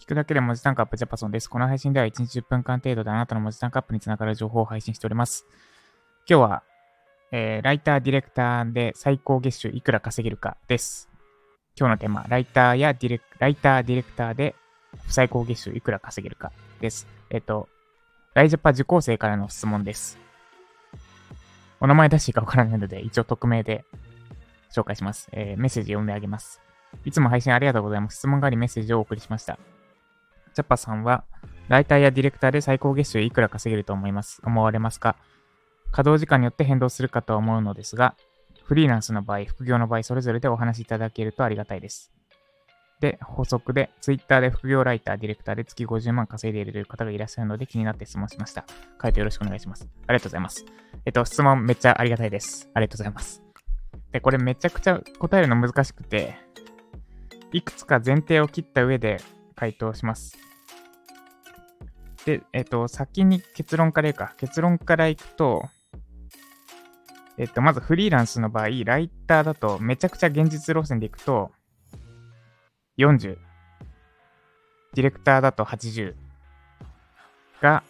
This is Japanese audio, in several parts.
聞くだけで文字単価アップジャパソンです。この配信では1日10分間程度であなたの文字単価アップにつながる情報を配信しております。今日は、えー、ライター、ディレクターで最高月収いくら稼げるかです。今日のテーマ、ライターやディレク、ライター、ディレクターで最高月収いくら稼げるかです。えっ、と、ライジャパ受講生からの質問です。お名前出していいかわからないので、一応匿名で紹介します。えー、メッセージ読んであげます。いつも配信ありがとうございます。質問がありメッセージをお送りしました。ジャパさんは、ライターやディレクターで最高月収いくら稼げると思います、思われますか？稼働時間によって変動するかと思うのですが、フリーランスの場合、副業の場合、それぞれでお話しいただけるとありがたいです。で、補足で、Twitter で副業ライター、ディレクターで月50万稼いでいる方がいらっしゃるので気になって質問しました。回答よろしくお願いします。ありがとうございます。えっと、質問めっちゃありがたいです。ありがとうございます。で、これめちゃくちゃ答えるの難しくて、いくつか前提を切った上で回答します。で、えっ、と、先に結論からいくか。結論からいくと、えっ、と、まずフリーランスの場合、ライターだとめちゃくちゃ現実路線でいくと、40。ディレクターだと80が、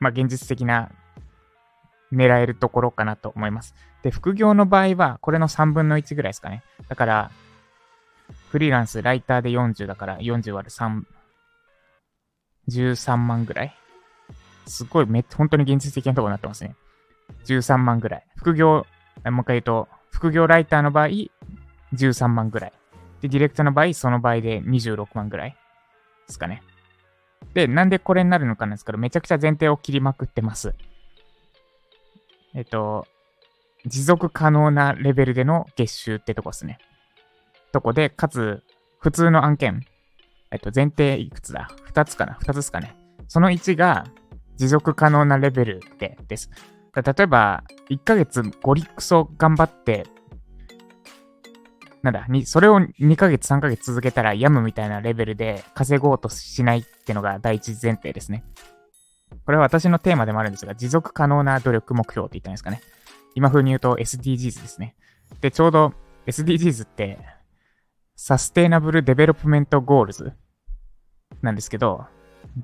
まあ、現実的な狙えるところかなと思います。で、副業の場合は、これの3分の1ぐらいですかね。だから、フリーランス、ライターで40だから40割る3、13万ぐらい。すごいめ、本当に現実的なとこになってますね。13万ぐらい。副業、もう一回言うと、副業ライターの場合、13万ぐらい。で、ディレクターの場合、その場合で26万ぐらいですかね。で、なんでこれになるのかなんですけど、めちゃくちゃ前提を切りまくってます。えっと、持続可能なレベルでの月収ってとこですね。とこで、かつ、普通の案件、えっと、前提いくつだ ?2 つかな ?2 つですかね。その1が、持続可能なレベルでです。例えば、1ヶ月ゴリクソ頑張って、なんだ、に、それを2ヶ月3ヶ月続けたら病むみたいなレベルで稼ごうとしないってのが第一前提ですね。これは私のテーマでもあるんですが、持続可能な努力目標って言ったんですかね。今風に言うと SDGs ですね。で、ちょうど SDGs って Sustainable Development Goals なんですけど、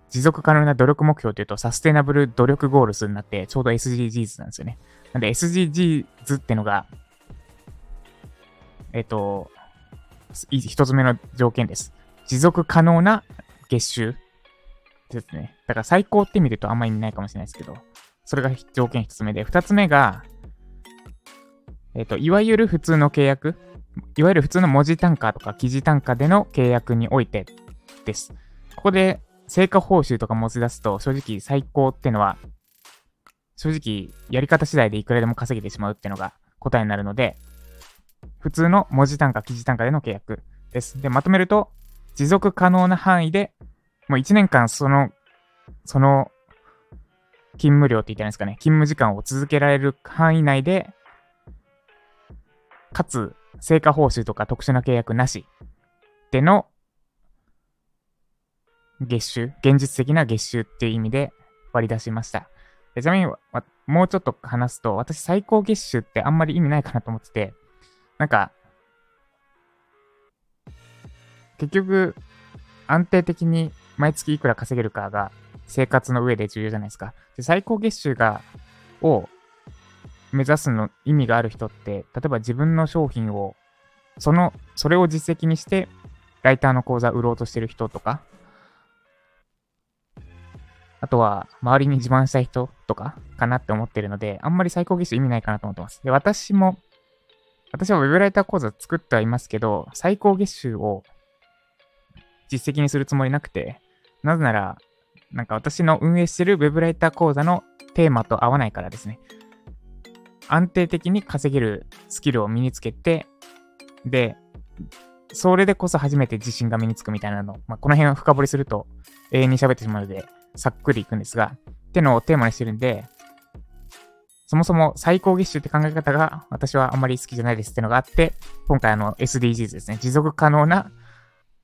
持続可能な努力目標というと、 Sustainable 努力 Goals になって、ちょうど SDGs なんですよね。なんで SDGs ってのが、えっ、と、一つ目の条件です。持続可能な月収ですね。だから最高って見るとあんま意味ないかもしれないですけど、それが条件一つ目で、二つ目が、えっ、と、いわゆる普通の契約いわゆる普通の文字単価とか記事単価での契約においてです。ここで成果報酬とか持ち出すと正直最高ってのは正直やり方次第でいくらでも稼げてしまうってのが答えになるので普通の文字単価、記事単価での契約です。で、まとめると持続可能な範囲でもう1年間その、その勤務量って言ったらいいんですかね、勤務時間を続けられる範囲内でかつ成果報酬とか特殊な契約なしでの月収、現実的な月収っていう意味で割り出しました。ちなみに、もうちょっと話すと、私最高月収ってあんまり意味ないかなと思ってて、なんか、結局、安定的に毎月いくら稼げるかが生活の上で重要じゃないですか。で最高月収が、を目指すの意味がある人って、例えば自分の商品を、その、それを実績にして、ライターの講座売ろうとしてる人とか、あとは、周りに自慢したい人とかかなって思ってるので、あんまり最高月収意味ないかなと思ってます。で、私も、私は Web ライター講座作ってはいますけど、最高月収を実績にするつもりなくて、なぜなら、なんか私の運営してる Web ライター講座のテーマと合わないからですね。安定的に稼げるスキルを身につけて、で、それでこそ初めて自信が身につくみたいなの。まあ、この辺を深掘りすると永遠に喋ってしまうので、さっくりいくんですが、ってのをテーマにしてるんで、そもそも最高月収って考え方が私はあんまり好きじゃないですってのがあって、今回あの SDGs ですね。持続可能な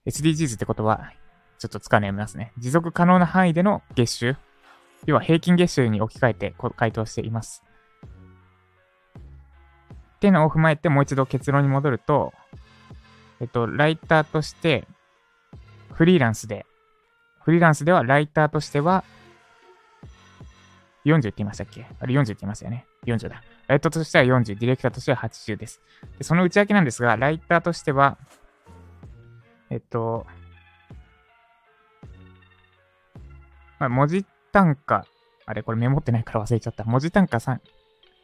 SDGs ってことはちょっと使うのやめますね。持続可能な範囲での月収。要は平均月収に置き換えて回答しています。っていうのを踏まえてもう一度結論に戻ると、えっと、ライターとしてフリーランスでフリーランスではライターとしては、40って言いましたっけ？あれ40って言いましたよね。40だ。ライターとしては40、ディレクターとしては80です。でその内訳なんですが、ライターとしては、えっと、まあ、文字単価、あれこれメモってないから忘れちゃった。文字単価3、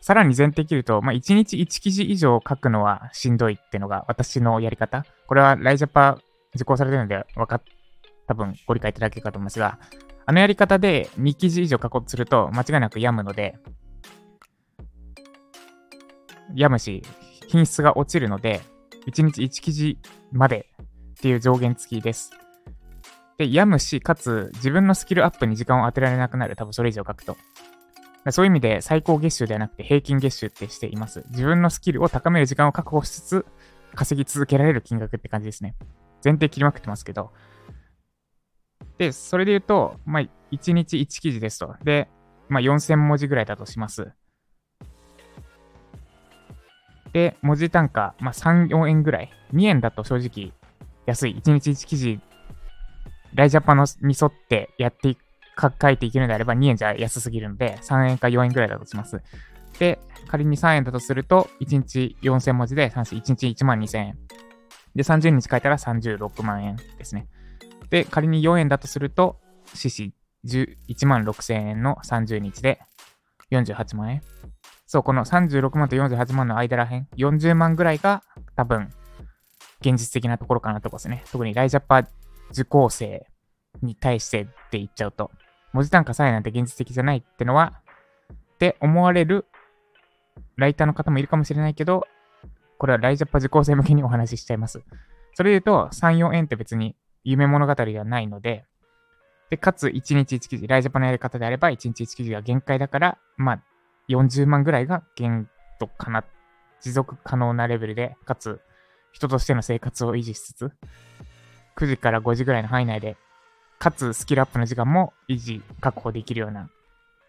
さらに前提切ると、まあ、1日1記事以上書くのはしんどいっていうのが私のやり方。これはライジャパ受講されてるので、わかっ、多分ご理解いただけるかと思いますが、あのやり方で2記事以上書こうとすると間違いなく病むので、病むし、品質が落ちるので、1日1記事までっていう上限付きです。で、病むし、かつ自分のスキルアップに時間を当てられなくなる。多分それ以上書くと。そういう意味で最高月収ではなくて平均月収ってしています。自分のスキルを高める時間を確保しつつ、稼ぎ続けられる金額って感じですね。前提切りまくってますけど。で、それで言うと、まあ、1日1記事ですと。で、まあ、4000文字ぐらいだとします。で、文字単価、まあ、3、4円ぐらい。2円だと正直安い。1日1記事、ライジャパンに沿ってやっていか、書いていけるのであれば2円じゃ安すぎるので、3円か4円ぐらいだとします。で、仮に3円だとすると、1日4000文字で、1日1万2000円。で、30日書いたら36万円ですね。で、仮に4円だとすると、獅子1万6000円の30日で48万円。そう、この36万と48万の間らへん、40万ぐらいが多分、現実的なところかなとこですね。特にライジャパ受講生に対してって言っちゃうと、文字単価さえなんて現実的じゃないってのは、って思われるライターの方もいるかもしれないけど、これはライジャパ受講生向けにお話ししちゃいます。それで言うと、3、4円って別に夢物語ではないので、で、かつ1日1記事、ライジャパのやり方であれば1日1記事が限界だから、まあ、40万ぐらいが限度かな。持続可能なレベルで、かつ、人としての生活を維持しつつ、9時から5時ぐらいの範囲内で、かつスキルアップの時間も維持、確保できるような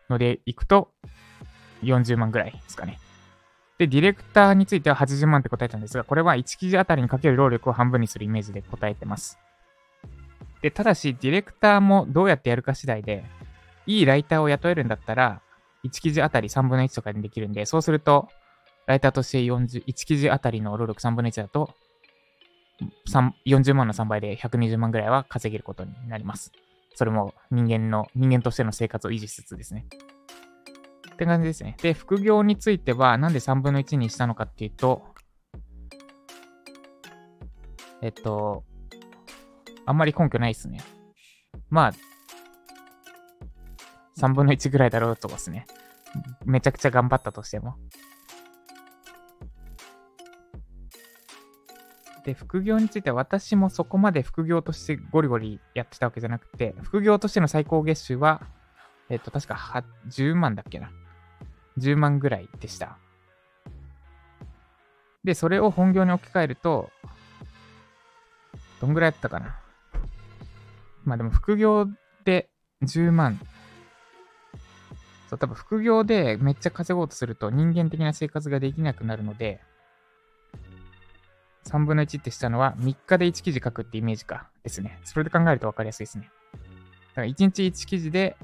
のでいくと、40万ぐらいですかね。で、ディレクターについては80万って答えたんですが、これは1記事あたりにかける労力を半分にするイメージで答えてます。で、ただし、ディレクターもどうやってやるか次第で、いいライターを雇えるんだったら、1記事あたり3分の1とかにできるんで、そうすると、ライターとして41記事あたりの労力3分の1だと、40万の3倍で120万ぐらいは稼げることになります。それも人間の、人間としての生活を維持しつつですね。って感じですね。で、副業については、なんで3分の1にしたのかっていうと、えっと、あんまり根拠ないですね。まあ、3分の1ぐらいだろうとですね。めちゃくちゃ頑張ったとしても。で、副業については私もそこまで副業としてゴリゴリやってたわけじゃなくて、副業としての最高月収は、えっと、確か10万だっけな。10万ぐらいでした。で、それを本業に置き換えると、どんぐらいやったかな。まあでも副業で10万。そう、多分副業でめっちゃ稼ごうとすると人間的な生活ができなくなるので、3分の1ってしたのは3日で1記事書くってイメージかですね。それで考えると分かりやすいですね。だから1日1記事で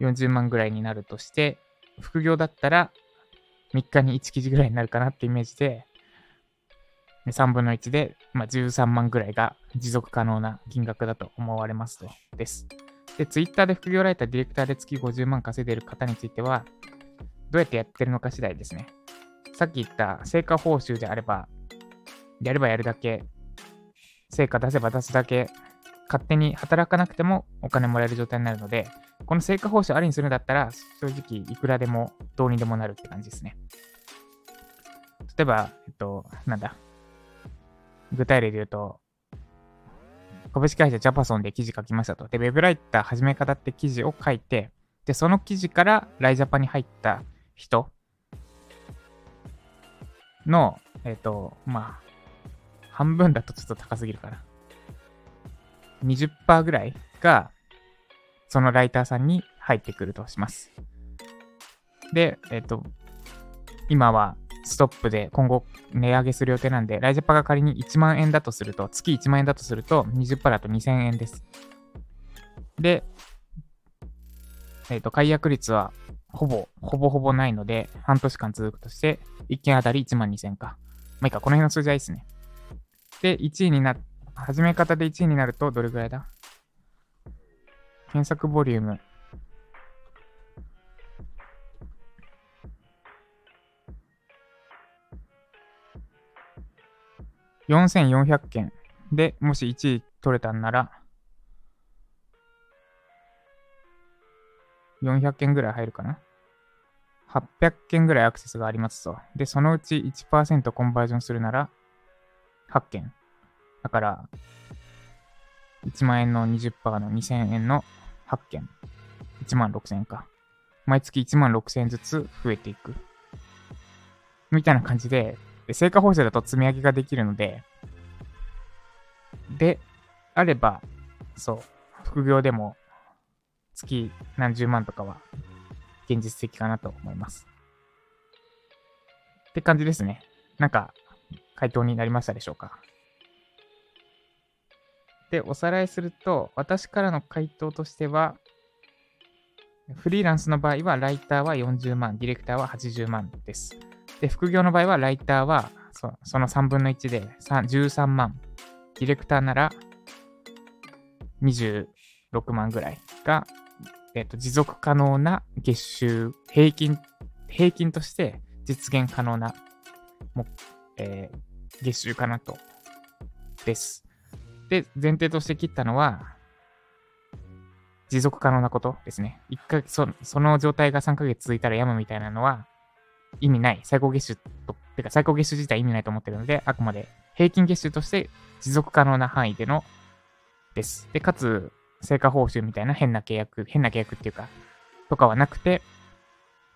40万ぐらいになるとして、副業だったら3日に1記事ぐらいになるかなってイメージで、3分の1で、まあ、13万ぐらいが持続可能な金額だと思われますと。です。で、Twitter で副業ライター、ディレクターで月50万稼いでる方については、どうやってやってるのか次第ですね。さっき言った成果報酬であれば、やればやるだけ、成果出せば出すだけ、勝手に働かなくてもお金もらえる状態になるので、この成果報酬ありにするんだったら、正直いくらでもどうにでもなるって感じですね。例えば、えっと、なんだ、具体例で言うと、株式会社ジャパソンで記事書きましたと。で、ウェブライター始め方って記事を書いて、で、その記事からライジャパに入った人の、えっ、と、まあ、半分だとちょっと高すぎるかな。20%ぐらいが、そのライターさんに入ってくるとします。で、えっ、ー、と、今はストップで今後値上げする予定なんで、ライジャパが仮に1万円だとすると、月1万円だとすると、20%だと2000円です。で、えっ、と、解約率はほぼ、ほぼほぼないので、半年間続くとして、1件あたり1万2000か。まあいいか、この辺の数字はいいですね。で、1位にな、始め方で1位になると、どれぐらいだ？検索ボリューム。4400件で、もし1位取れたんなら、400件ぐらい入るかな ?800 件ぐらいアクセスがありますと。で、そのうち1%コンバージョンするなら、8件。だから、1万円の20%の2000円の8件。1万6000円か。毎月1万6000円ずつ増えていく。みたいな感じで、で成果報酬だと積み上げができるので、で、あれば、そう、副業でも月何十万とかは現実的かなと思います。って感じですね。なんか、回答になりましたでしょうか？で、おさらいすると、私からの回答としては、フリーランスの場合は、ライターは40万、ディレクターは80万です。で、副業の場合は、ライターはその3分の1で13万、ディレクターなら26万ぐらいが、えっ、と、持続可能な月収、平均、平均として実現可能な、えー、月収かなと、です。で、前提として切ったのは、持続可能なことですね。一回そ、その状態が3ヶ月続いたらやむみたいなのは、意味ない。最高月収と、てか最高月収自体意味ないと思ってるので、あくまで平均月収として持続可能な範囲でのです。で、かつ、成果報酬みたいな変な契約、変な契約っていうか、とかはなくて、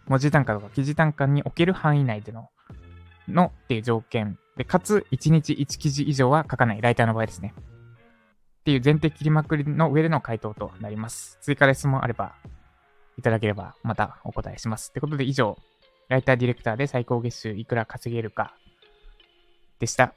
文字単価とか記事単価における範囲内での、のっていう条件で、かつ1日1記事以上は書かない、ライターの場合ですね。っていう前提切りまくりの上での回答となります。追加で質問あれば、いただければまたお答えします。ってことで以上、ライターディレクターで最高月収いくら稼げるかでした。